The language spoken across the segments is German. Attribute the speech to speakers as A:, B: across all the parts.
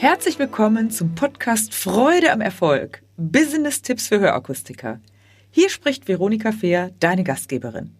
A: Herzlich willkommen zum Podcast Freude am Erfolg. Business-Tipps für Hörakustiker. Hier spricht Veronika Fehr, deine Gastgeberin.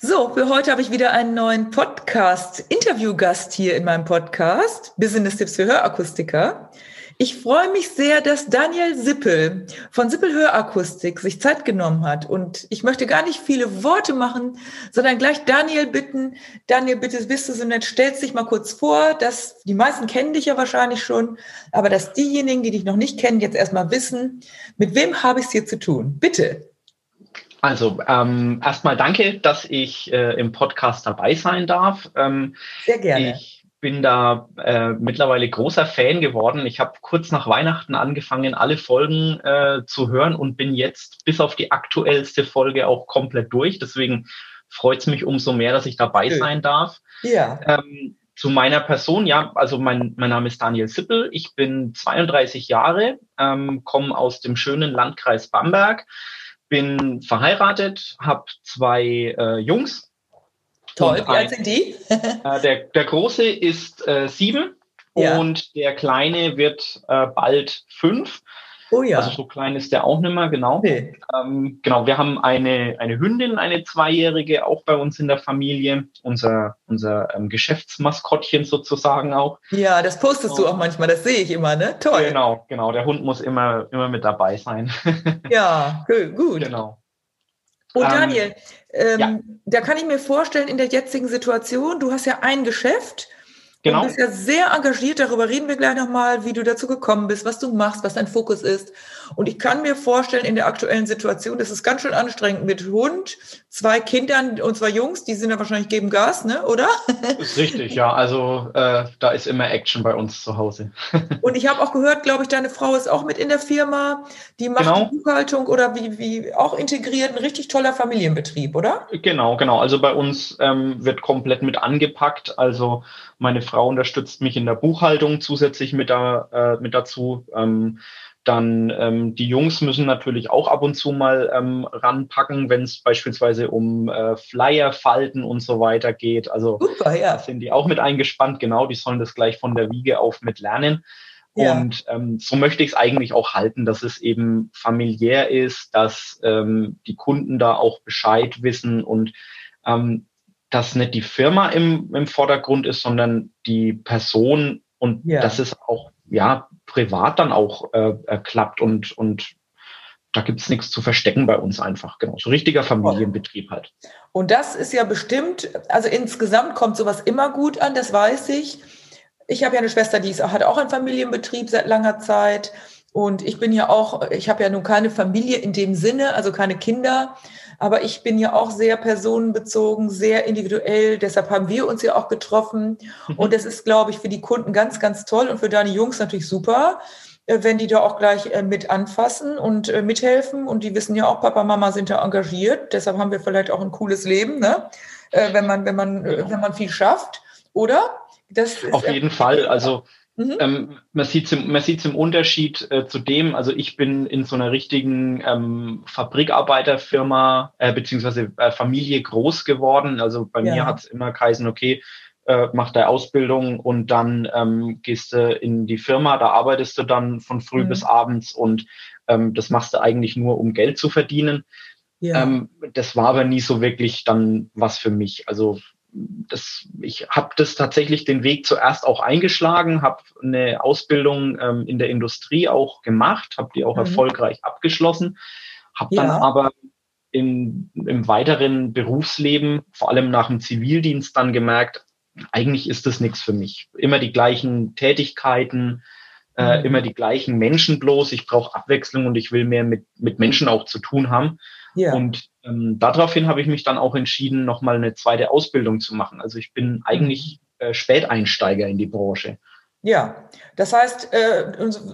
A: So, für heute habe ich wieder einen neuen Podcast-Interview-Gast hier in meinem Podcast Business-Tipps für Hörakustiker. Ich freue mich sehr, dass Daniel Sippel von Sippel Hörakustik sich Zeit genommen hat. Und ich möchte gar nicht viele Worte machen, sondern gleich Daniel bitten. Daniel, bitte bist du so nett, stellst dich mal kurz vor, dass die meisten kennen dich ja wahrscheinlich schon, aber dass diejenigen, die dich noch nicht kennen, jetzt erstmal wissen, mit wem habe ich es hier zu tun? Bitte.
B: Also ähm, erstmal danke, dass ich äh, im Podcast dabei sein darf. Ähm,
A: Sehr gerne.
B: Ich bin da äh, mittlerweile großer Fan geworden. Ich habe kurz nach Weihnachten angefangen, alle Folgen äh, zu hören und bin jetzt bis auf die aktuellste Folge auch komplett durch. Deswegen freut es mich umso mehr, dass ich dabei Schön. sein darf.
A: Ja.
B: Ähm, zu meiner Person, ja, also mein, mein Name ist Daniel Sippel, ich bin 32 Jahre, ähm, komme aus dem schönen Landkreis Bamberg, bin verheiratet, habe zwei äh, Jungs,
A: Toll, wie alt sind die?
B: äh, der, der Große ist äh, sieben ja. und der Kleine wird äh, bald fünf.
A: Oh ja.
B: Also so klein ist der auch nicht mehr, genau. Nee. Ähm, genau, wir haben eine, eine Hündin, eine Zweijährige, auch bei uns in der Familie. Unser, unser ähm, Geschäftsmaskottchen sozusagen auch.
A: Ja, das postest und, du auch manchmal, das sehe ich immer, ne?
B: Toll. Genau, genau. Der Hund muss immer, immer mit dabei sein.
A: ja, gut.
B: Genau.
A: Und ähm, Daniel, ähm, ja. da kann ich mir vorstellen, in der jetzigen Situation, du hast ja ein Geschäft Genau. Du bist ja sehr engagiert, darüber reden wir gleich nochmal, wie du dazu gekommen bist, was du machst, was dein Fokus ist. Und ich kann mir vorstellen, in der aktuellen Situation, das ist ganz schön anstrengend mit Hund, zwei Kindern und zwei Jungs, die sind ja wahrscheinlich geben Gas, ne? oder?
B: Ist richtig, ja. Also äh, da ist immer Action bei uns zu Hause.
A: und ich habe auch gehört, glaube ich, deine Frau ist auch mit in der Firma, die macht genau. die Buchhaltung oder wie, wie auch integriert, ein richtig toller Familienbetrieb, oder?
B: Genau, genau. Also bei uns ähm, wird komplett mit angepackt. Also meine Frau unterstützt mich in der Buchhaltung zusätzlich mit, da, äh, mit dazu. Ähm, dann ähm, die Jungs müssen natürlich auch ab und zu mal ähm, ranpacken, wenn es beispielsweise um äh, Flyer falten und so weiter geht. Also
A: Super, ja.
B: sind die auch mit eingespannt, genau, die sollen das gleich von der Wiege auf mit lernen. Ja. Und ähm, so möchte ich es eigentlich auch halten, dass es eben familiär ist, dass ähm, die Kunden da auch Bescheid wissen und ähm, dass nicht die Firma im, im Vordergrund ist, sondern die Person und ja. dass es auch ja privat dann auch äh, äh, klappt und und da gibt's nichts zu verstecken bei uns einfach. Genau, so richtiger Familienbetrieb halt.
A: Und das ist ja bestimmt, also insgesamt kommt sowas immer gut an, das weiß ich. Ich habe ja eine Schwester, die ist, hat auch einen Familienbetrieb seit langer Zeit. Und ich bin ja auch, ich habe ja nun keine Familie in dem Sinne, also keine Kinder. Aber ich bin ja auch sehr personenbezogen, sehr individuell. Deshalb haben wir uns ja auch getroffen. Mhm. Und das ist, glaube ich, für die Kunden ganz, ganz toll und für deine Jungs natürlich super, äh, wenn die da auch gleich äh, mit anfassen und äh, mithelfen. Und die wissen ja auch, Papa, Mama sind da engagiert. Deshalb haben wir vielleicht auch ein cooles Leben, ne? wenn man, wenn man, wenn man viel schafft, oder?
B: Das Auf jeden Fall. Also Mhm. Ähm, man sieht es im, Unterschied äh, zu dem, also ich bin in so einer richtigen ähm, Fabrikarbeiterfirma äh, beziehungsweise äh, Familie groß geworden. Also bei ja. mir hat es immer geheißen, okay, äh, mach deine Ausbildung und dann ähm, gehst du in die Firma, da arbeitest du dann von früh mhm. bis abends und ähm, das machst du eigentlich nur, um Geld zu verdienen. Ja. Ähm, das war aber nie so wirklich dann was für mich. Also das, ich habe das tatsächlich den Weg zuerst auch eingeschlagen, habe eine Ausbildung ähm, in der Industrie auch gemacht, habe die auch mhm. erfolgreich abgeschlossen, habe ja. dann aber im, im weiteren Berufsleben, vor allem nach dem Zivildienst, dann gemerkt, eigentlich ist das nichts für mich. Immer die gleichen Tätigkeiten, äh, mhm. immer die gleichen Menschen bloß. Ich brauche Abwechslung und ich will mehr mit, mit Menschen auch zu tun haben. Ja. Und ähm, daraufhin habe ich mich dann auch entschieden, nochmal eine zweite Ausbildung zu machen. Also ich bin eigentlich äh, Späteinsteiger in die Branche.
A: Ja, das heißt, äh,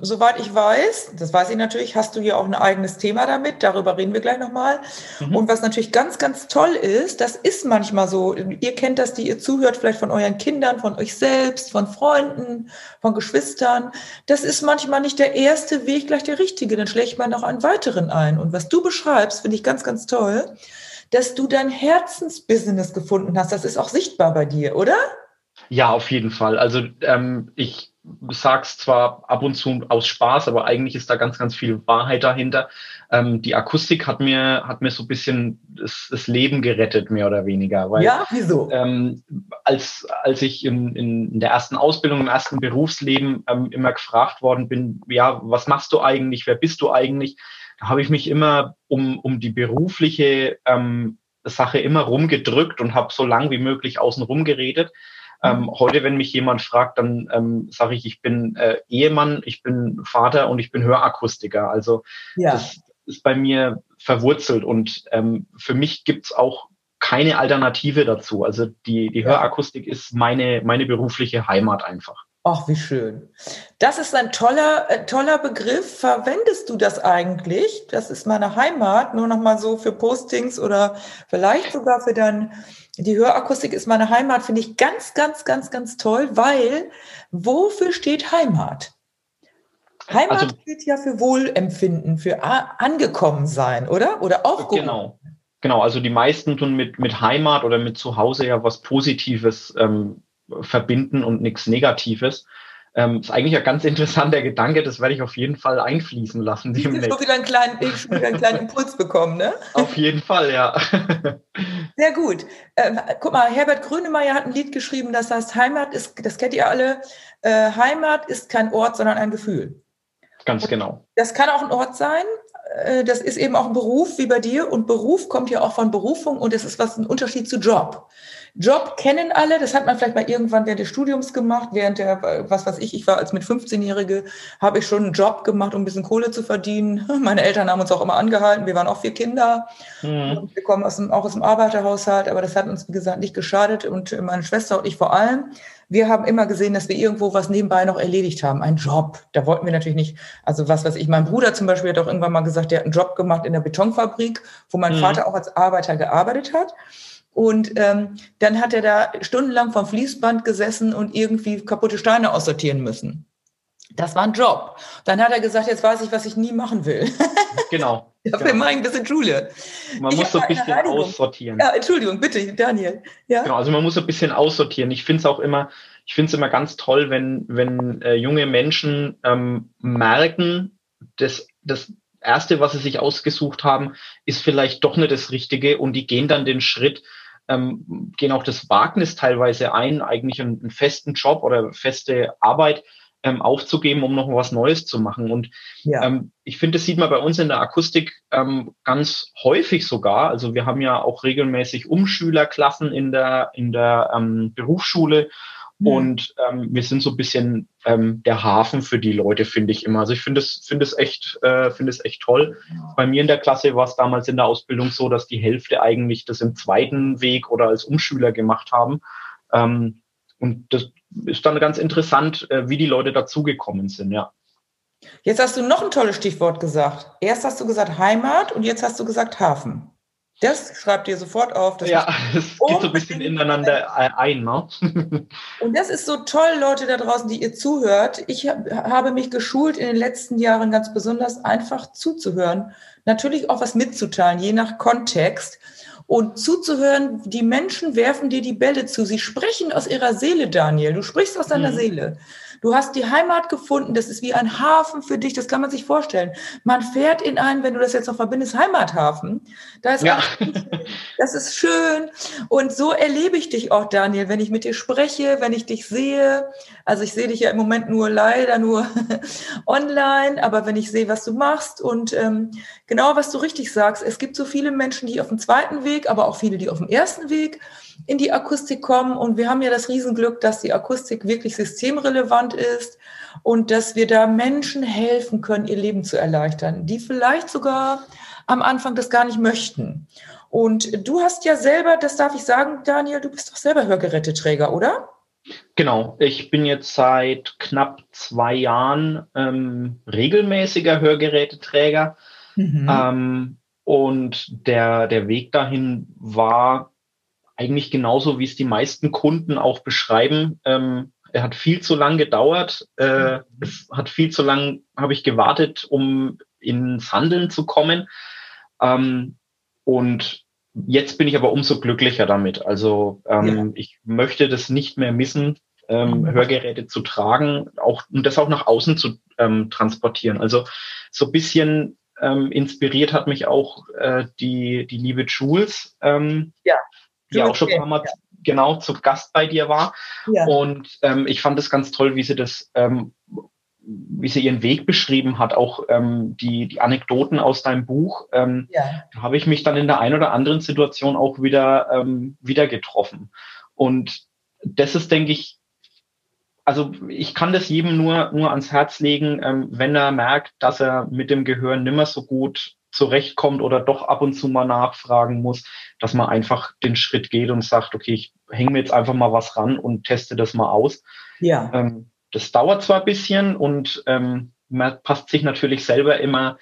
A: soweit ich weiß, das weiß ich natürlich, hast du hier auch ein eigenes Thema damit, darüber reden wir gleich nochmal. Mhm. Und was natürlich ganz, ganz toll ist, das ist manchmal so, ihr kennt das, die ihr zuhört, vielleicht von euren Kindern, von euch selbst, von Freunden, von Geschwistern. Das ist manchmal nicht der erste Weg gleich der richtige, dann schlägt man noch einen weiteren ein. Und was du beschreibst, finde ich ganz, ganz toll, dass du dein Herzensbusiness gefunden hast. Das ist auch sichtbar bei dir, oder?
B: Ja, auf jeden Fall. Also ähm, ich sagst zwar ab und zu aus Spaß, aber eigentlich ist da ganz, ganz viel Wahrheit dahinter. Ähm, die Akustik hat mir, hat mir so ein bisschen das, das Leben gerettet, mehr oder weniger.
A: Weil, ja, wieso?
B: Ähm, als, als ich in, in der ersten Ausbildung, im ersten Berufsleben ähm, immer gefragt worden bin, ja, was machst du eigentlich, wer bist du eigentlich? Da habe ich mich immer um, um die berufliche ähm, Sache immer rumgedrückt und habe so lang wie möglich außen rum geredet. Ähm, heute, wenn mich jemand fragt, dann ähm, sage ich, ich bin äh, Ehemann, ich bin Vater und ich bin Hörakustiker. Also ja. das ist bei mir verwurzelt und ähm, für mich gibt's auch keine Alternative dazu. Also die, die Hörakustik ist meine, meine berufliche Heimat einfach.
A: Ach, wie schön. Das ist ein toller, äh, toller Begriff. Verwendest du das eigentlich? Das ist meine Heimat, nur noch mal so für Postings oder vielleicht sogar für dein, die Hörakustik ist meine Heimat, finde ich ganz, ganz, ganz, ganz toll, weil wofür steht Heimat? Heimat also, steht ja für Wohlempfinden, für angekommen sein, oder? Oder aufgehoben.
B: Genau. Genau, also die meisten tun mit, mit Heimat oder mit Zuhause ja was Positives ähm, verbinden und nichts Negatives. Ähm, ist eigentlich ein ganz interessanter Gedanke, das werde ich auf jeden Fall einfließen lassen.
A: Ich habe wieder einen kleinen, ich wieder einen kleinen Impuls bekommen, ne?
B: Auf jeden Fall, ja.
A: Sehr gut. Ähm, guck mal, Herbert Grönemeyer hat ein Lied geschrieben, das heißt Heimat ist, das kennt ihr alle, äh, Heimat ist kein Ort, sondern ein Gefühl.
B: Ganz genau.
A: Das kann auch ein Ort sein, äh, das ist eben auch ein Beruf wie bei dir und Beruf kommt ja auch von Berufung und es ist was ein Unterschied zu Job. Job kennen alle, das hat man vielleicht mal irgendwann während des Studiums gemacht, während der, was weiß ich, ich war als mit 15-Jährige, habe ich schon einen Job gemacht, um ein bisschen Kohle zu verdienen. Meine Eltern haben uns auch immer angehalten, wir waren auch vier Kinder. Mhm. Wir kommen aus dem, auch aus dem Arbeiterhaushalt, aber das hat uns, wie gesagt, nicht geschadet und meine Schwester und ich vor allem. Wir haben immer gesehen, dass wir irgendwo was nebenbei noch erledigt haben, einen Job. Da wollten wir natürlich nicht, also was weiß ich, mein Bruder zum Beispiel hat auch irgendwann mal gesagt, der hat einen Job gemacht in der Betonfabrik, wo mein mhm. Vater auch als Arbeiter gearbeitet hat. Und ähm, dann hat er da stundenlang vom Fließband gesessen und irgendwie kaputte Steine aussortieren müssen. Das war ein Job. Dann hat er gesagt, jetzt weiß ich, was ich nie machen will.
B: Genau.
A: Dafür
B: genau.
A: mache ich ein bisschen Schule.
B: Man ich muss so ein bisschen aussortieren.
A: Ja, Entschuldigung, bitte, Daniel. Ja?
B: Genau, also man muss so ein bisschen aussortieren. Ich finde es auch immer, ich finde es immer ganz toll, wenn, wenn äh, junge Menschen ähm, merken, dass das Erste, was sie sich ausgesucht haben, ist vielleicht doch nicht das Richtige und die gehen dann den Schritt, ähm, gehen auch das Wagnis teilweise ein, eigentlich einen, einen festen Job oder feste Arbeit ähm, aufzugeben, um noch was Neues zu machen. Und ja. ähm, ich finde, das sieht man bei uns in der Akustik ähm, ganz häufig sogar. Also wir haben ja auch regelmäßig Umschülerklassen in der, in der ähm, Berufsschule. Mhm. Und ähm, wir sind so ein bisschen ähm, der Hafen für die Leute, finde ich immer. Also ich finde es, finde es echt, äh, finde es echt toll. Ja. Bei mir in der Klasse war es damals in der Ausbildung so, dass die Hälfte eigentlich das im zweiten Weg oder als Umschüler gemacht haben. Ähm, und das ist dann ganz interessant, äh, wie die Leute dazugekommen sind, ja.
A: Jetzt hast du noch ein tolles Stichwort gesagt. Erst hast du gesagt Heimat und jetzt hast du gesagt Hafen. Das schreibt ihr sofort auf.
B: ja, es geht so ein bisschen ineinander ein. Ne?
A: und das ist so toll, Leute da draußen, die ihr zuhört. Ich habe mich geschult in den letzten Jahren ganz besonders einfach zuzuhören. Natürlich auch was mitzuteilen, je nach Kontext. Und zuzuhören, die Menschen werfen dir die Bälle zu. Sie sprechen aus ihrer Seele, Daniel. Du sprichst aus deiner mhm. Seele. Du hast die Heimat gefunden. Das ist wie ein Hafen für dich. Das kann man sich vorstellen. Man fährt in einen, wenn du das jetzt noch verbindest, Heimathafen. Da ist ja. das ist schön. Und so erlebe ich dich auch, Daniel, wenn ich mit dir spreche, wenn ich dich sehe. Also ich sehe dich ja im Moment nur leider nur online, aber wenn ich sehe, was du machst und ähm, genau, was du richtig sagst, es gibt so viele Menschen, die auf dem zweiten Weg, aber auch viele, die auf dem ersten Weg in die Akustik kommen. Und wir haben ja das Riesenglück, dass die Akustik wirklich systemrelevant ist und dass wir da Menschen helfen können, ihr Leben zu erleichtern, die vielleicht sogar am Anfang das gar nicht möchten. Und du hast ja selber, das darf ich sagen, Daniel, du bist doch selber Hörgeräteträger, oder?
B: Genau, ich bin jetzt seit knapp zwei Jahren ähm, regelmäßiger Hörgeräteträger. Mhm. Ähm, und der, der Weg dahin war eigentlich genauso, wie es die meisten Kunden auch beschreiben. Ähm, er hat viel zu lang gedauert. Äh, es hat viel zu lang, habe ich gewartet, um ins Handeln zu kommen. Ähm, und jetzt bin ich aber umso glücklicher damit. Also ähm, ja. ich möchte das nicht mehr missen. ähm, mhm. Hörgeräte zu tragen, auch und das auch nach außen zu ähm, transportieren. Also so ein bisschen ähm, inspiriert hat mich auch äh, die, die liebe Jules, ähm, ja, die auch schon ein paar Mal ja. genau zu Gast bei dir war. Ja. Und ähm, ich fand es ganz toll, wie sie das ähm, wie sie ihren Weg beschrieben hat, auch ähm, die, die Anekdoten aus deinem Buch, ähm, ja. da habe ich mich dann in der einen oder anderen Situation auch wieder, ähm, wieder getroffen. Und das ist, denke ich, also ich kann das jedem nur, nur ans Herz legen, ähm, wenn er merkt, dass er mit dem Gehör nimmer so gut zurechtkommt oder doch ab und zu mal nachfragen muss, dass man einfach den Schritt geht und sagt, okay, ich hänge mir jetzt einfach mal was ran und teste das mal aus. Ja. Ähm, das dauert zwar ein bisschen und ähm, man passt sich natürlich selber immer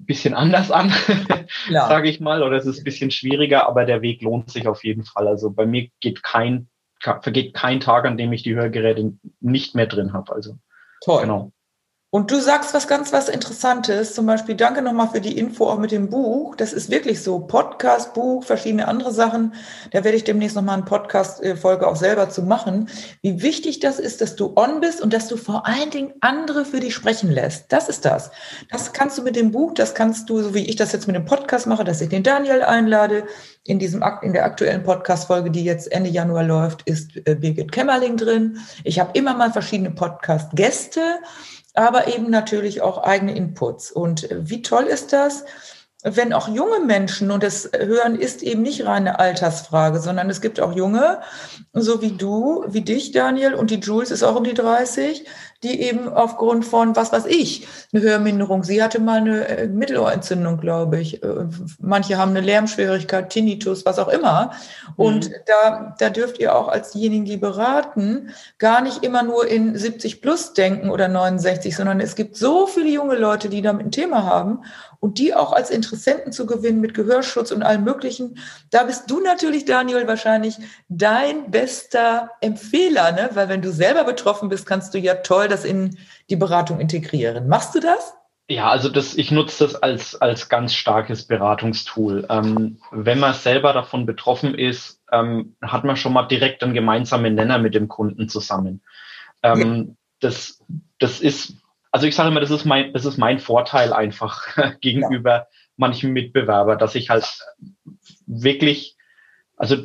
B: ein bisschen anders an, ja. sage ich mal, oder es ist ein bisschen schwieriger, aber der Weg lohnt sich auf jeden Fall. Also bei mir geht kein, vergeht kein Tag, an dem ich die Hörgeräte nicht mehr drin habe. Also
A: Toll. Genau. Und du sagst was ganz was Interessantes, zum Beispiel danke nochmal für die Info auch mit dem Buch. Das ist wirklich so, Podcast, Buch, verschiedene andere Sachen. Da werde ich demnächst nochmal eine Podcast-Folge auch selber zu machen. Wie wichtig das ist, dass du on bist und dass du vor allen Dingen andere für dich sprechen lässt. Das ist das. Das kannst du mit dem Buch, das kannst du, so wie ich das jetzt mit dem Podcast mache, dass ich den Daniel einlade. In diesem, in der aktuellen Podcast-Folge, die jetzt Ende Januar läuft, ist äh, Birgit Kämmerling drin. Ich habe immer mal verschiedene Podcast-Gäste aber eben natürlich auch eigene Inputs. Und wie toll ist das, wenn auch junge Menschen, und das Hören ist eben nicht reine Altersfrage, sondern es gibt auch junge, so wie du, wie dich, Daniel, und die Jules ist auch um die 30, die eben aufgrund von, was weiß ich, eine Hörminderung, sie hatte mal eine äh, Mittelohrentzündung, glaube ich. Äh, manche haben eine Lärmschwierigkeit, Tinnitus, was auch immer. Und mhm. da, da dürft ihr auch als diejenigen, die beraten, gar nicht immer nur in 70 plus denken oder 69, sondern es gibt so viele junge Leute, die damit ein Thema haben und die auch als Interessenten zu gewinnen mit Gehörschutz und allem Möglichen. Da bist du natürlich, Daniel, wahrscheinlich dein bester Empfehler, ne? weil wenn du selber betroffen bist, kannst du ja toll das in die Beratung integrieren. Machst du das?
B: Ja, also das, ich nutze das als, als ganz starkes Beratungstool. Ähm, wenn man selber davon betroffen ist, ähm, hat man schon mal direkt einen gemeinsamen Nenner mit dem Kunden zusammen. Ähm, ja. das, das ist also ich sage immer, das ist mein, das ist mein Vorteil einfach gegenüber ja. manchen Mitbewerber, dass ich halt wirklich, also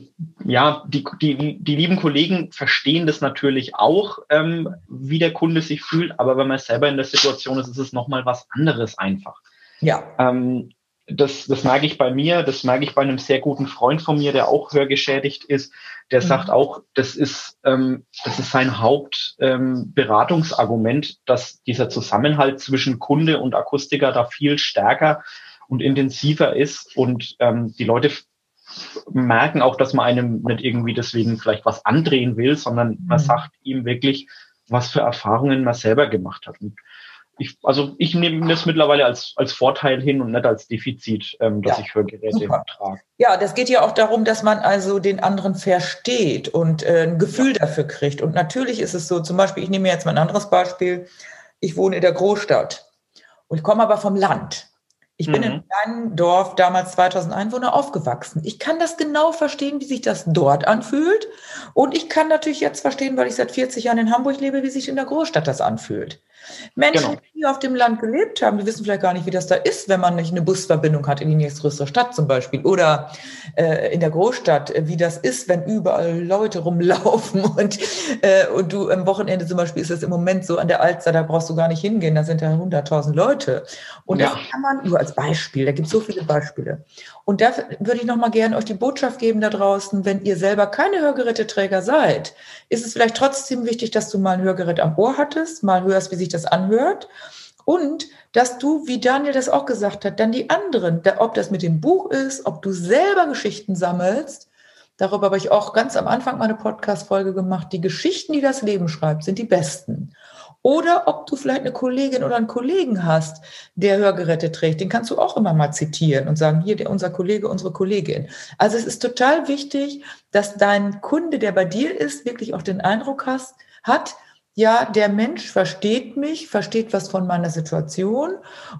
B: ja, die, die, die lieben Kollegen verstehen das natürlich auch, ähm, wie der Kunde sich fühlt, aber wenn man selber in der Situation ist, ist es nochmal was anderes einfach. Ja. Ähm, das, das merke ich bei mir, das merke ich bei einem sehr guten Freund von mir, der auch hörgeschädigt ist. Der mhm. sagt auch, das ist, ähm, das ist sein Hauptberatungsargument, ähm, dass dieser Zusammenhalt zwischen Kunde und Akustiker da viel stärker und intensiver ist und ähm, die Leute merken auch, dass man einem nicht irgendwie deswegen vielleicht was andrehen will, sondern man mhm. sagt ihm wirklich, was für Erfahrungen man selber gemacht hat. Und ich, also ich nehme das mittlerweile als, als Vorteil hin und nicht als Defizit, ähm, dass ja, ich Hörgeräte super. trage.
A: Ja, das geht ja auch darum, dass man also den anderen versteht und äh, ein Gefühl ja. dafür kriegt. Und natürlich ist es so, zum Beispiel, ich nehme jetzt mal ein anderes Beispiel. Ich wohne in der Großstadt und ich komme aber vom Land. Ich bin mhm. in einem kleinen Dorf, damals 2000 Einwohner, aufgewachsen. Ich kann das genau verstehen, wie sich das dort anfühlt. Und ich kann natürlich jetzt verstehen, weil ich seit 40 Jahren in Hamburg lebe, wie sich in der Großstadt das anfühlt. Menschen, genau. die auf dem Land gelebt haben, die wissen vielleicht gar nicht, wie das da ist, wenn man nicht eine Busverbindung hat in die nächstgrößere Stadt zum Beispiel. Oder äh, in der Großstadt, wie das ist, wenn überall Leute rumlaufen und, äh, und du am Wochenende zum Beispiel ist es im Moment so an der Alster, da brauchst du gar nicht hingehen, da sind ja 100.000 Leute. Und ja. das kann man nur als Beispiel, da gibt es so viele Beispiele. Und da würde ich nochmal gerne euch die Botschaft geben da draußen, wenn ihr selber keine Hörgeräteträger seid, ist es vielleicht trotzdem wichtig, dass du mal ein Hörgerät am Ohr hattest, mal hörst, wie sich das anhört. Und dass du, wie Daniel das auch gesagt hat, dann die anderen, ob das mit dem Buch ist, ob du selber Geschichten sammelst, darüber habe ich auch ganz am Anfang meine Podcast-Folge gemacht, die Geschichten, die das Leben schreibt, sind die besten. Oder ob du vielleicht eine Kollegin oder einen Kollegen hast, der Hörgeräte trägt, den kannst du auch immer mal zitieren und sagen, hier, der, unser Kollege, unsere Kollegin. Also es ist total wichtig, dass dein Kunde, der bei dir ist, wirklich auch den Eindruck hast, hat, ja, der Mensch versteht mich, versteht was von meiner Situation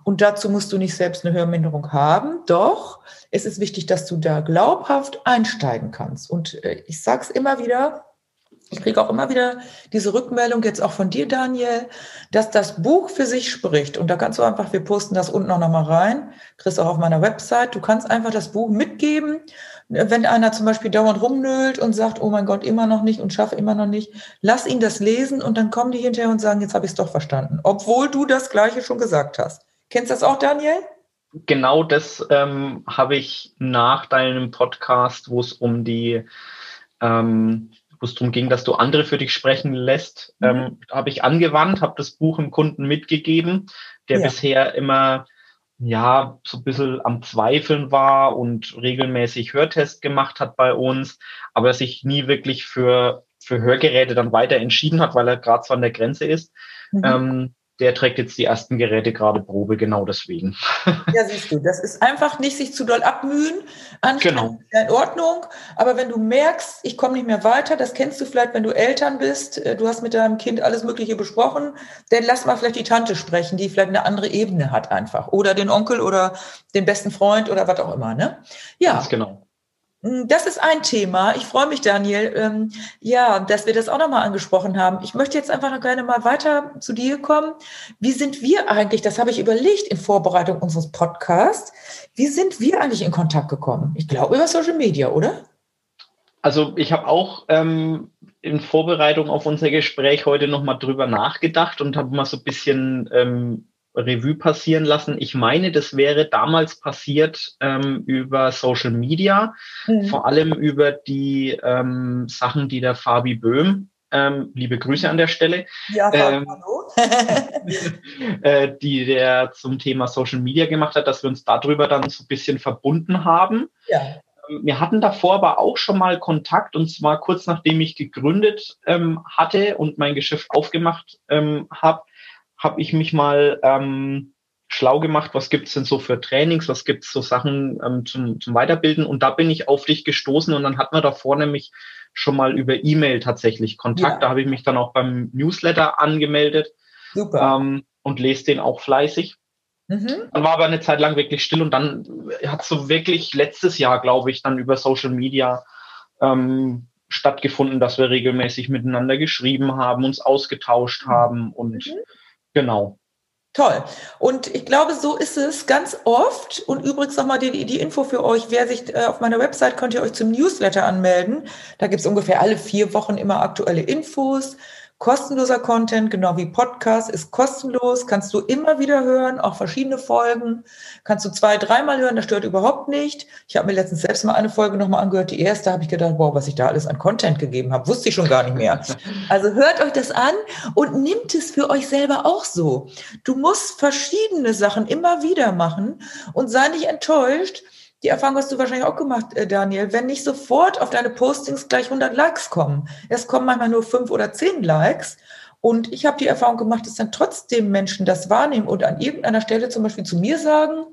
A: und dazu musst du nicht selbst eine Hörminderung haben. Doch, es ist wichtig, dass du da glaubhaft einsteigen kannst. Und äh, ich sage es immer wieder, Ich kriege auch immer wieder diese Rückmeldung, jetzt auch von dir, Daniel, dass das Buch für sich spricht. Und da kannst du einfach, wir posten das unten auch nochmal rein, kriegst auch auf meiner Website. Du kannst einfach das Buch mitgeben. Wenn einer zum Beispiel dauernd rumnölt und sagt, oh mein Gott, immer noch nicht und schaffe immer noch nicht, lass ihn das lesen und dann kommen die hinterher und sagen, jetzt habe ich es doch verstanden. Obwohl du das Gleiche schon gesagt hast. Kennst du das auch, Daniel?
B: Genau das ähm, habe ich nach deinem Podcast, wo es um die ähm, wo es darum ging, dass du andere für dich sprechen lässt, mhm. ähm, habe ich angewandt, habe das Buch dem Kunden mitgegeben, der ja. bisher immer ja so ein bisschen am Zweifeln war und regelmäßig Hörtest gemacht hat bei uns, aber sich nie wirklich für, für Hörgeräte dann weiter entschieden hat, weil er gerade so an der Grenze ist. Mhm. Ähm, der trägt jetzt die ersten Geräte gerade Probe, genau deswegen.
A: Ja, siehst du, das ist einfach nicht sich zu doll abmühen, genau. in Ordnung. Aber wenn du merkst, ich komme nicht mehr weiter, das kennst du vielleicht, wenn du Eltern bist, äh, du hast mit deinem Kind alles Mögliche besprochen, dann lass mal vielleicht die Tante sprechen, die vielleicht eine andere Ebene hat einfach. Oder den Onkel oder den besten Freund oder was auch immer, ne?
B: Ja. Ganz genau.
A: Hm, das ist ein Thema. Ich freue mich, Daniel, ähm, ja, dass wir das auch nochmal angesprochen haben. Ich möchte jetzt einfach noch gerne mal weiter zu dir kommen. Wie sind wir eigentlich, das habe ich überlegt in Vorbereitung unseres Podcasts, wie sind wir eigentlich in Kontakt gekommen? Ich glaube über Social Media, oder?
B: Also ich habe auch ähm, in Vorbereitung auf unser Gespräch heute nochmal drüber nachgedacht und habe mal so ein bisschen ähm, Revue passieren lassen. Ich meine, das wäre damals passiert ähm, über Social Media, mhm. vor allem über die ähm, Sachen, die der Fabi Böhm, ähm, liebe Grüße an der Stelle, ja, ähm, hallo. äh, die der zum Thema Social Media gemacht hat, dass wir uns darüber dann so ein bisschen verbunden haben. Ja. Ähm, wir hatten davor aber auch schon mal Kontakt und zwar kurz nachdem ich gegründet ähm, hatte und mein Geschäft aufgemacht ähm, habe, habe ich mich mal ähm, schlau gemacht, was gibt's denn so für Trainings, was gibt's so Sachen ähm, zum, zum Weiterbilden und da bin ich auf dich gestoßen und dann hat man davor nämlich schon mal über E-Mail tatsächlich Kontakt. Ja. Da habe ich mich dann auch beim Newsletter angemeldet Super. Ähm, und lese den auch fleißig. Mhm. Dann war aber eine Zeit lang wirklich still und dann hat so wirklich letztes Jahr, glaube ich, dann über Social Media ähm, stattgefunden, dass wir regelmäßig miteinander geschrieben haben, uns ausgetauscht mhm. haben und mhm. Genau.
A: Toll. Und ich glaube, so ist es ganz oft. Und übrigens nochmal die, die Info für euch. Wer sich äh, auf meiner Website könnt ihr euch zum Newsletter anmelden. Da gibt es ungefähr alle vier Wochen immer aktuelle Infos kostenloser Content, genau wie Podcast, ist kostenlos, kannst du immer wieder hören, auch verschiedene Folgen, kannst du zwei, dreimal hören, das stört überhaupt nicht. Ich habe mir letztens selbst mal eine Folge nochmal angehört, die erste habe ich gedacht, wow, was ich da alles an Content gegeben habe, wusste ich schon gar nicht mehr. Also hört euch das an und nimmt es für euch selber auch so. Du musst verschiedene Sachen immer wieder machen und sei nicht enttäuscht, die Erfahrung hast du wahrscheinlich auch gemacht, äh, Daniel, wenn nicht sofort auf deine Postings gleich 100 Likes kommen. Es kommen manchmal nur fünf oder zehn Likes. Und ich habe die Erfahrung gemacht, dass dann trotzdem Menschen das wahrnehmen und an irgendeiner Stelle zum Beispiel zu mir sagen,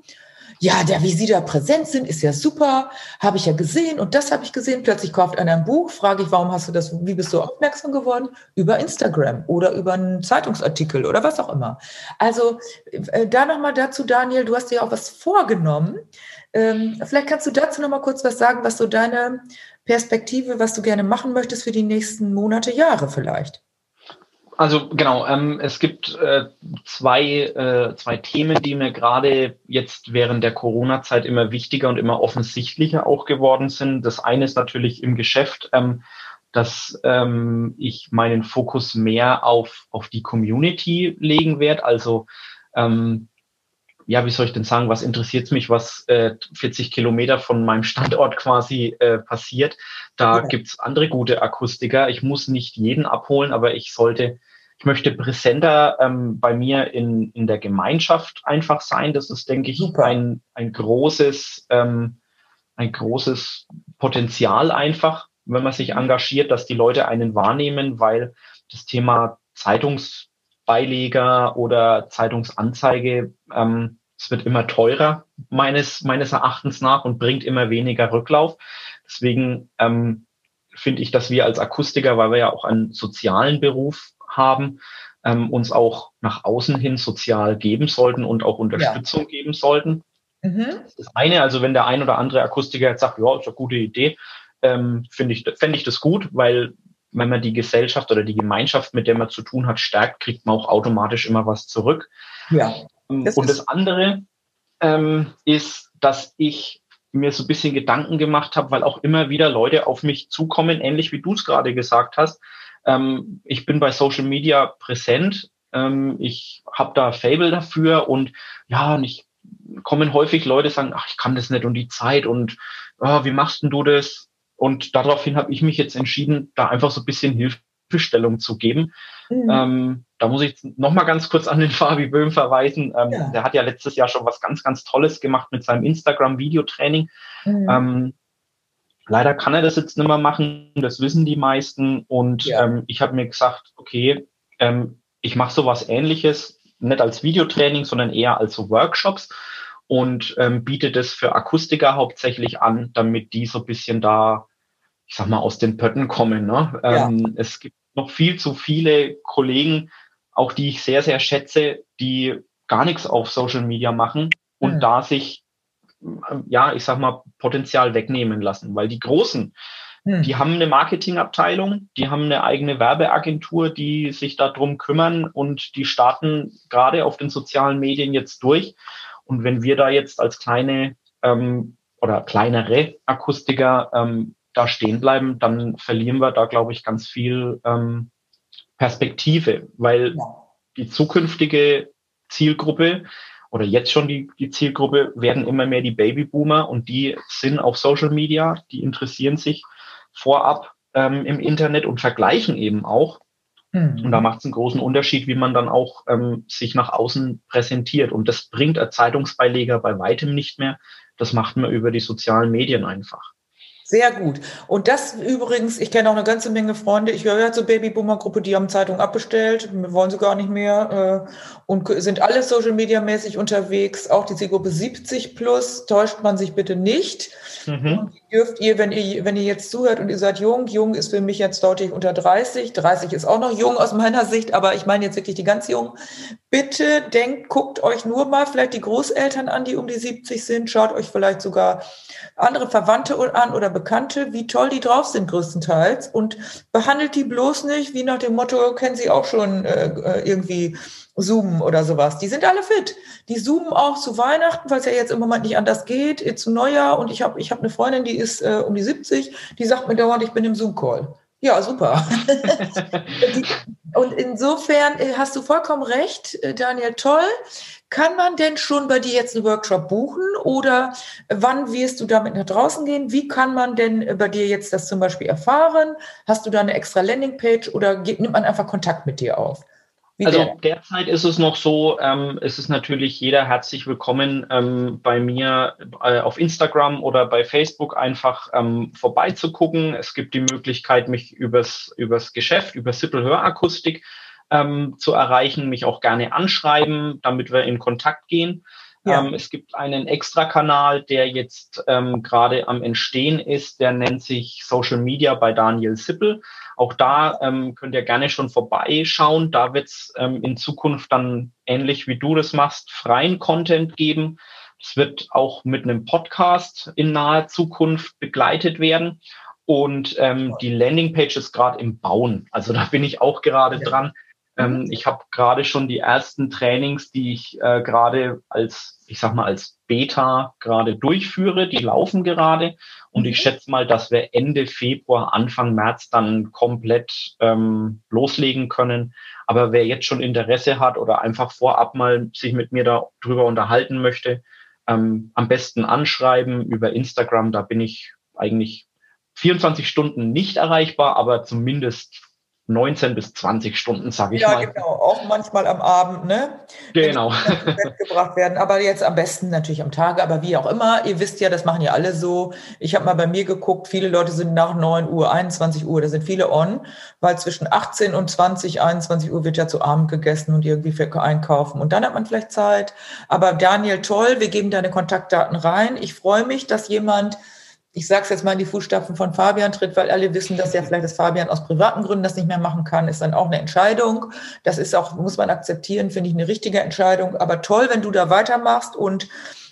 A: ja, der, wie Sie da präsent sind, ist ja super, habe ich ja gesehen und das habe ich gesehen. Plötzlich kauft einer ein Buch, frage ich, warum hast du das, wie bist du aufmerksam geworden? Über Instagram oder über einen Zeitungsartikel oder was auch immer. Also äh, da nochmal dazu, Daniel, du hast dir auch was vorgenommen. Ähm, vielleicht kannst du dazu noch mal kurz was sagen, was so deine Perspektive, was du gerne machen möchtest für die nächsten Monate, Jahre vielleicht.
B: Also genau, ähm, es gibt äh, zwei, äh, zwei Themen, die mir gerade jetzt während der Corona-Zeit immer wichtiger und immer offensichtlicher auch geworden sind. Das eine ist natürlich im Geschäft, ähm, dass ähm, ich meinen Fokus mehr auf, auf die Community legen werde. Also ähm, ja, wie soll ich denn sagen, was interessiert mich, was äh, 40 Kilometer von meinem Standort quasi äh, passiert. Da ja. gibt's andere gute Akustiker. Ich muss nicht jeden abholen, aber ich sollte, ich möchte präsenter ähm, bei mir in, in der Gemeinschaft einfach sein. Das ist, denke ich, Super. ein, ein großes, ähm, ein großes Potenzial einfach, wenn man sich engagiert, dass die Leute einen wahrnehmen, weil das Thema Zeitungsbeileger oder Zeitungsanzeige ähm, es wird immer teurer, meines, meines Erachtens nach, und bringt immer weniger Rücklauf. Deswegen ähm, finde ich, dass wir als Akustiker, weil wir ja auch einen sozialen Beruf haben, ähm, uns auch nach außen hin sozial geben sollten und auch Unterstützung ja. geben sollten. Mhm. Das eine, also wenn der ein oder andere Akustiker jetzt sagt, ja, ist eine gute Idee, ähm, finde ich, fände ich das gut, weil wenn man die Gesellschaft oder die Gemeinschaft, mit der man zu tun hat, stärkt, kriegt man auch automatisch immer was zurück. Ja. Ähm, das und das andere ähm, ist, dass ich mir so ein bisschen Gedanken gemacht habe, weil auch immer wieder Leute auf mich zukommen, ähnlich wie du es gerade gesagt hast. Ähm, ich bin bei Social Media präsent. Ähm, ich habe da Fable dafür und ja, und ich kommen häufig Leute sagen, ach, ich kann das nicht und die Zeit und oh, wie machst denn du das? Und daraufhin habe ich mich jetzt entschieden, da einfach so ein bisschen Hilfestellung zu geben. Mhm. Ähm, da muss ich noch mal ganz kurz an den Fabi Böhm verweisen. Ähm, ja. Der hat ja letztes Jahr schon was ganz, ganz Tolles gemacht mit seinem Instagram-Videotraining. Mhm. Ähm, leider kann er das jetzt nicht mehr machen, das wissen die meisten. Und ja. ähm, ich habe mir gesagt, okay, ähm, ich mache sowas ähnliches, nicht als Videotraining, sondern eher als so Workshops und ähm, biete das für Akustiker hauptsächlich an, damit die so ein bisschen da, ich sag mal, aus den Pötten kommen. Ne? Ja. Ähm, es gibt noch viel zu viele Kollegen, auch die ich sehr, sehr schätze, die gar nichts auf Social Media machen und mhm. da sich, ja, ich sag mal, Potenzial wegnehmen lassen, weil die Großen, mhm. die haben eine Marketingabteilung, die haben eine eigene Werbeagentur, die sich darum kümmern und die starten gerade auf den sozialen Medien jetzt durch und wenn wir da jetzt als kleine ähm, oder kleinere Akustiker ähm, da stehen bleiben, dann verlieren wir da, glaube ich, ganz viel ähm, Perspektive, weil ja. die zukünftige Zielgruppe oder jetzt schon die, die Zielgruppe werden immer mehr die Babyboomer und die sind auf Social Media, die interessieren sich vorab ähm, im Internet und vergleichen eben auch Mhm. Und da macht es einen großen Unterschied, wie man dann auch ähm, sich nach außen präsentiert. Und das bringt ein Zeitungsbeileger bei weitem nicht mehr. Das macht man über die sozialen Medien einfach.
A: Sehr gut. Und das übrigens, ich kenne auch eine ganze Menge Freunde, ich höre ja zur Babyboomer-Gruppe, die haben Zeitung abbestellt, wollen sie gar nicht mehr äh, und sind alle Social Media mäßig unterwegs. Auch die Zielgruppe 70 plus, täuscht man sich bitte nicht. Mhm. dürft ihr, wenn ihr, wenn ihr jetzt zuhört und ihr seid jung, jung ist für mich jetzt deutlich unter 30, 30 ist auch noch jung aus meiner Sicht, aber ich meine jetzt wirklich die ganz jungen. Bitte denkt, guckt euch nur mal vielleicht die Großeltern an, die um die 70 sind, schaut euch vielleicht sogar andere Verwandte an oder Bekannte, wie toll die drauf sind größtenteils und behandelt die bloß nicht wie nach dem Motto, kennen sie auch schon äh, äh irgendwie Zoom oder sowas. Die sind alle fit. Die zoomen auch zu Weihnachten, weil es ja jetzt im Moment nicht anders geht, zu Neujahr. Und ich habe ich hab eine Freundin, die ist äh, um die 70, die sagt mir dauernd, ich bin im Zoom-Call. Ja, super. und insofern äh, hast du vollkommen recht, äh, Daniel, toll. Kann man denn schon bei dir jetzt einen Workshop buchen oder wann wirst du damit nach draußen gehen? Wie kann man denn bei dir jetzt das zum Beispiel erfahren? Hast du da eine extra Landingpage oder nimmt man einfach Kontakt mit dir auf?
B: Wie also der? derzeit ist es noch so, ähm, es ist natürlich jeder herzlich willkommen, ähm, bei mir äh, auf Instagram oder bei Facebook einfach ähm, vorbeizugucken. Es gibt die Möglichkeit, mich übers, übers Geschäft, über Sippel Hörakustik ähm, zu erreichen, mich auch gerne anschreiben, damit wir in Kontakt gehen. Ja. Ähm, es gibt einen Extra-Kanal, der jetzt ähm, gerade am Entstehen ist, der nennt sich Social Media bei Daniel Sippel. Auch da ähm, könnt ihr gerne schon vorbeischauen. Da wird es ähm, in Zukunft dann ähnlich wie du das machst, freien Content geben. Es wird auch mit einem Podcast in naher Zukunft begleitet werden. Und ähm, die Landingpage ist gerade im Bauen. Also da bin ich auch gerade ja. dran. Ähm, ich habe gerade schon die ersten Trainings, die ich äh, gerade als, ich sag mal, als Beta gerade durchführe. Die laufen gerade. Und ich mhm. schätze mal, dass wir Ende Februar, Anfang März dann komplett ähm, loslegen können. Aber wer jetzt schon Interesse hat oder einfach vorab mal sich mit mir darüber unterhalten möchte, ähm, am besten anschreiben über Instagram. Da bin ich eigentlich 24 Stunden nicht erreichbar, aber zumindest 19 bis 20 Stunden, sage ich ja, mal. Ja,
A: genau, auch manchmal am Abend, ne?
B: Genau.
A: gebracht werden, aber jetzt am besten natürlich am Tage, aber wie auch immer, ihr wisst ja, das machen ja alle so. Ich habe mal bei mir geguckt, viele Leute sind nach 9 Uhr, 21 Uhr, da sind viele on, weil zwischen 18 und 20, 21 Uhr wird ja zu Abend gegessen und irgendwie für einkaufen und dann hat man vielleicht Zeit. Aber Daniel, toll, wir geben deine Kontaktdaten rein. Ich freue mich, dass jemand ich sage es jetzt mal in die Fußstapfen von Fabian tritt, weil alle wissen, dass ja vielleicht das Fabian aus privaten Gründen das nicht mehr machen kann, ist dann auch eine Entscheidung. Das ist auch, muss man akzeptieren, finde ich eine richtige Entscheidung. Aber toll, wenn du da weitermachst und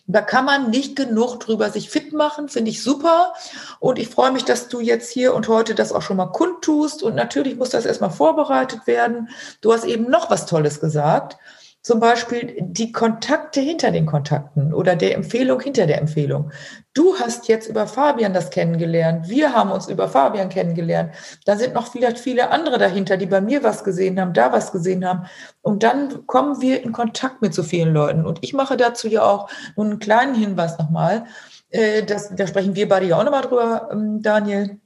A: Da kann man nicht genug drüber sich fit machen, finde ich super. Und ich freue mich, dass du jetzt hier und heute das auch schon mal kundtust. Und natürlich muss das erstmal vorbereitet werden. Du hast eben noch was Tolles gesagt zum Beispiel die Kontakte hinter den Kontakten oder der Empfehlung hinter der Empfehlung. Du hast jetzt über Fabian das kennengelernt. Wir haben uns über Fabian kennengelernt. Da sind noch vielleicht viele andere dahinter, die bei mir was gesehen haben, da was gesehen haben. Und dann kommen wir in Kontakt mit so vielen Leuten. Und ich mache dazu ja auch nur einen kleinen Hinweis nochmal. Äh, das, da sprechen wir beide ja auch nochmal drüber, ähm, Daniel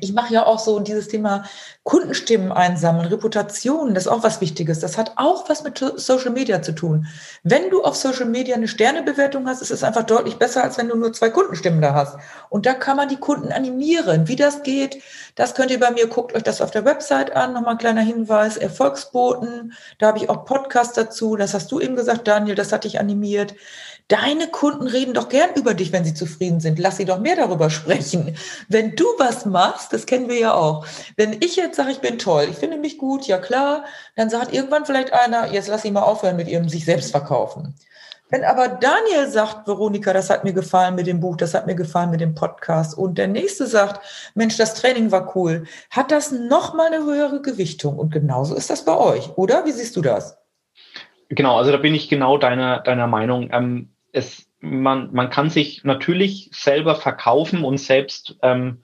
A: ich mache ja auch so dieses Thema Kundenstimmen einsammeln, Reputation, das ist auch was Wichtiges. Das hat auch was mit Social Media zu tun. Wenn du auf Social Media eine Sternebewertung hast, ist es einfach deutlich besser, als wenn du nur zwei Kundenstimmen da hast. Und da kann man die Kunden animieren. Wie das geht, das könnt ihr bei mir, guckt euch das auf der Website an. Nochmal ein kleiner Hinweis, Erfolgsboten. Da habe ich auch Podcasts dazu. Das hast du eben gesagt, Daniel, das hat dich animiert. Deine Kunden reden doch gern über dich, wenn sie zufrieden sind. Lass sie doch mehr darüber sprechen. Wenn du was machst, das kennen wir ja auch. Wenn ich jetzt sage, ich bin toll, ich finde mich gut, ja klar, dann sagt irgendwann vielleicht einer, jetzt lass ich mal aufhören mit ihrem sich selbst verkaufen. Wenn aber Daniel sagt, Veronika, das hat mir gefallen mit dem Buch, das hat mir gefallen mit dem Podcast und der nächste sagt, Mensch, das Training war cool, hat das nochmal eine höhere Gewichtung und genauso ist das bei euch, oder? Wie siehst du das?
B: Genau, also da bin ich genau deiner, deiner Meinung. Ähm, es, man, man kann sich natürlich selber verkaufen und selbst, ähm,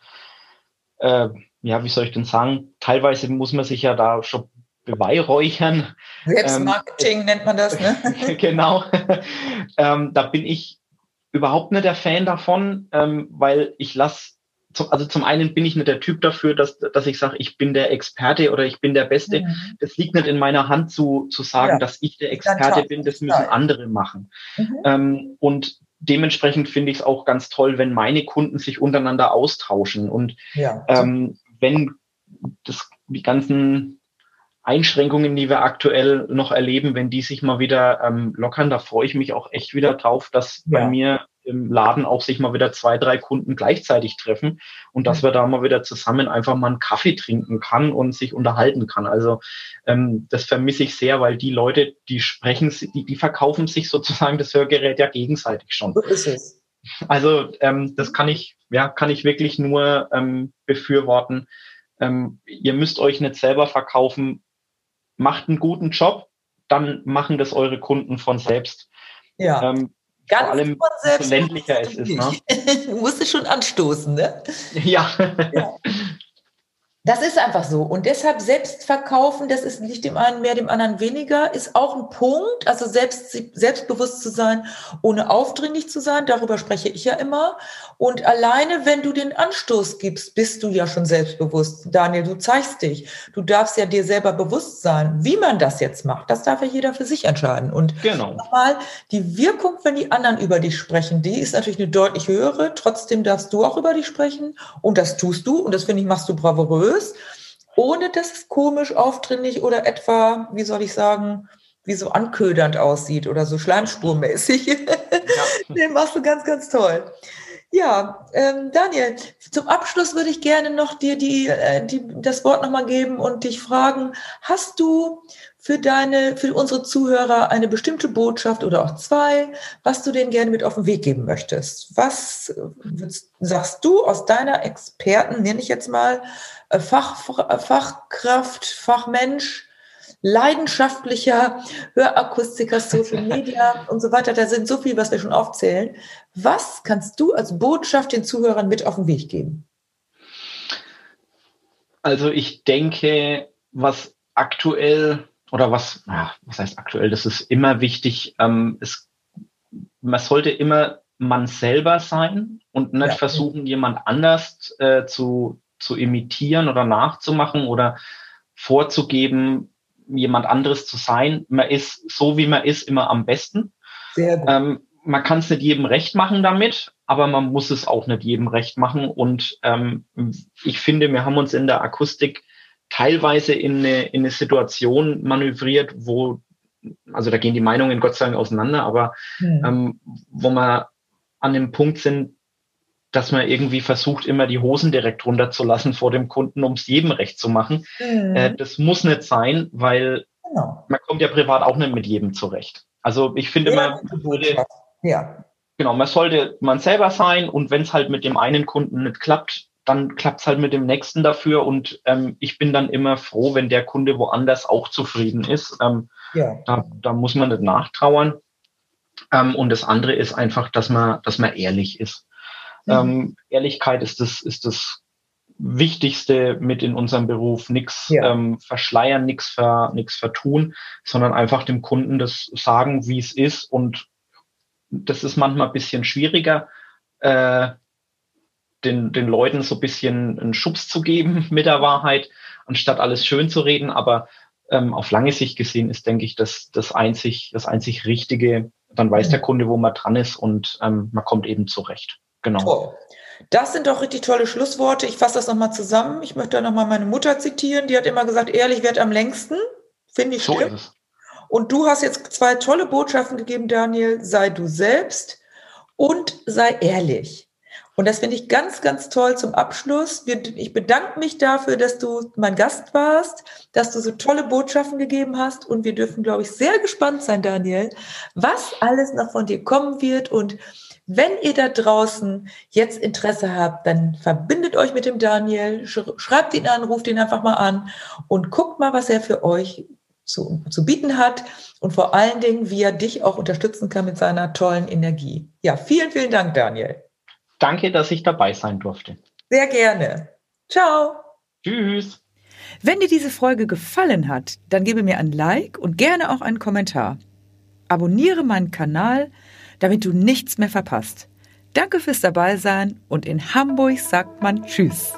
B: äh, ja, wie soll ich denn sagen, teilweise muss man sich ja da schon beweihräuchern.
A: Selbstmarketing ähm, nennt man das, ne?
B: genau. ähm, da bin ich überhaupt nicht der Fan davon, ähm, weil ich lasse also zum einen bin ich nicht der Typ dafür, dass, dass ich sage, ich bin der Experte oder ich bin der Beste. Mhm. Das liegt nicht in meiner Hand zu, zu sagen, ja. dass ich der Experte bin, das müssen andere machen. Mhm. Ähm, und dementsprechend finde ich es auch ganz toll, wenn meine Kunden sich untereinander austauschen. Und ja. ähm, wenn das, die ganzen Einschränkungen, die wir aktuell noch erleben, wenn die sich mal wieder ähm, lockern, da freue ich mich auch echt wieder drauf, dass ja. bei mir im Laden auch sich mal wieder zwei, drei Kunden gleichzeitig treffen und dass mhm. wir da mal wieder zusammen einfach mal einen Kaffee trinken kann und sich unterhalten kann. Also ähm, das vermisse ich sehr, weil die Leute, die sprechen, die, die verkaufen sich sozusagen das Hörgerät ja gegenseitig schon. So ist es. Also ähm, das kann ich, ja, kann ich wirklich nur ähm, befürworten. Ähm, ihr müsst euch nicht selber verkaufen, macht einen guten Job, dann machen das eure Kunden von selbst.
A: Ja. Ähm, Ganz
B: Vor allem, so ländlicher es ist. Ne?
A: du musst es schon anstoßen, ne?
B: Ja. ja.
A: Das ist einfach so. Und deshalb selbst verkaufen, das ist nicht dem einen mehr, dem anderen weniger, ist auch ein Punkt. Also selbst, selbstbewusst zu sein, ohne aufdringlich zu sein, darüber spreche ich ja immer. Und alleine, wenn du den Anstoß gibst, bist du ja schon selbstbewusst. Daniel, du zeigst dich. Du darfst ja dir selber bewusst sein, wie man das jetzt macht. Das darf ja jeder für sich entscheiden. Und
B: genau.
A: nochmal, die Wirkung, wenn die anderen über dich sprechen, die ist natürlich eine deutlich höhere. Trotzdem darfst du auch über dich sprechen. Und das tust du. Und das finde ich, machst du bravourös nervös, ohne dass es komisch, aufdringlich oder etwa, wie soll ich sagen, wie so anködernd aussieht oder so schleimspurmäßig. Ja. Den machst du ganz, ganz toll. Ja, ähm, Daniel, zum Abschluss würde ich gerne noch dir die, äh, die, das Wort nochmal geben und dich fragen, hast du für deine, für unsere Zuhörer eine bestimmte Botschaft oder auch zwei, was du denen gerne mit auf den Weg geben möchtest? Was äh, sagst du aus deiner Experten, nenne ich jetzt mal, Fach, Fachkraft, Fachmensch, leidenschaftlicher Hörakustiker, Social Media und so weiter. Da sind so viel, was wir schon aufzählen. Was kannst du als Botschaft den Zuhörern mit auf den Weg geben?
B: Also ich denke, was aktuell oder was, was heißt aktuell, das ist immer wichtig, ähm, es, man sollte immer man selber sein und nicht ja. versuchen, jemand anders äh, zu, zu imitieren oder nachzumachen oder vorzugeben, jemand anderes zu sein. Man ist so, wie man ist, immer am besten. Sehr gut. Ähm, man kann es nicht jedem recht machen damit, aber man muss es auch nicht jedem recht machen. Und ähm, ich finde, wir haben uns in der Akustik teilweise in eine, in eine Situation manövriert, wo, also da gehen die Meinungen Gott sei Dank auseinander, aber mhm. ähm, wo wir an dem Punkt sind, dass man irgendwie versucht, immer die Hosen direkt runterzulassen vor dem Kunden, um es jedem recht zu machen. Mhm. Äh, das muss nicht sein, weil genau. man kommt ja privat auch nicht mit jedem zurecht. Also ich finde ja, man würde,
A: ja.
B: genau, man sollte man selber sein und wenn es halt mit dem einen Kunden nicht klappt, dann klappt es halt mit dem nächsten dafür und ähm, ich bin dann immer froh, wenn der Kunde woanders auch zufrieden ist. Ähm, ja. da, da muss man nicht nachtrauern. Ähm, und das andere ist einfach, dass man, dass man ehrlich ist. Mhm. Ähm, Ehrlichkeit ist das, ist das Wichtigste mit in unserem Beruf. Nichts ja. ähm, verschleiern, nichts ver, nix vertun, sondern einfach dem Kunden das sagen, wie es ist. Und das ist manchmal ein bisschen schwieriger, äh, den, den Leuten so ein bisschen einen Schubs zu geben mit der Wahrheit, anstatt alles schön zu reden. Aber ähm, auf lange Sicht gesehen ist, denke ich, das, das einzig, das einzig Richtige. Dann weiß der Kunde, wo man dran ist und ähm, man kommt eben zurecht. Genau.
A: Toll. Das sind doch richtig tolle Schlussworte. Ich fasse das nochmal zusammen. Ich möchte nochmal meine Mutter zitieren. Die hat immer gesagt, ehrlich wird am längsten. Finde ich so stimmt. Ist es. Und du hast jetzt zwei tolle Botschaften gegeben, Daniel. Sei du selbst und sei ehrlich. Und das finde ich ganz, ganz toll zum Abschluss. Ich bedanke mich dafür, dass du mein Gast warst, dass du so tolle Botschaften gegeben hast. Und wir dürfen, glaube ich, sehr gespannt sein, Daniel, was alles noch von dir kommen wird. Und wenn ihr da draußen jetzt Interesse habt, dann verbindet euch mit dem Daniel, schreibt ihn an, ruft ihn einfach mal an und guckt mal, was er für euch zu, zu bieten hat und vor allen Dingen, wie er dich auch unterstützen kann mit seiner tollen Energie. Ja, vielen, vielen Dank, Daniel.
B: Danke, dass ich dabei sein durfte.
A: Sehr gerne. Ciao.
B: Tschüss.
A: Wenn dir diese Folge gefallen hat, dann gebe mir ein Like und gerne auch einen Kommentar. Abonniere meinen Kanal, damit du nichts mehr verpasst. Danke fürs Dabeisein und in Hamburg sagt man Tschüss.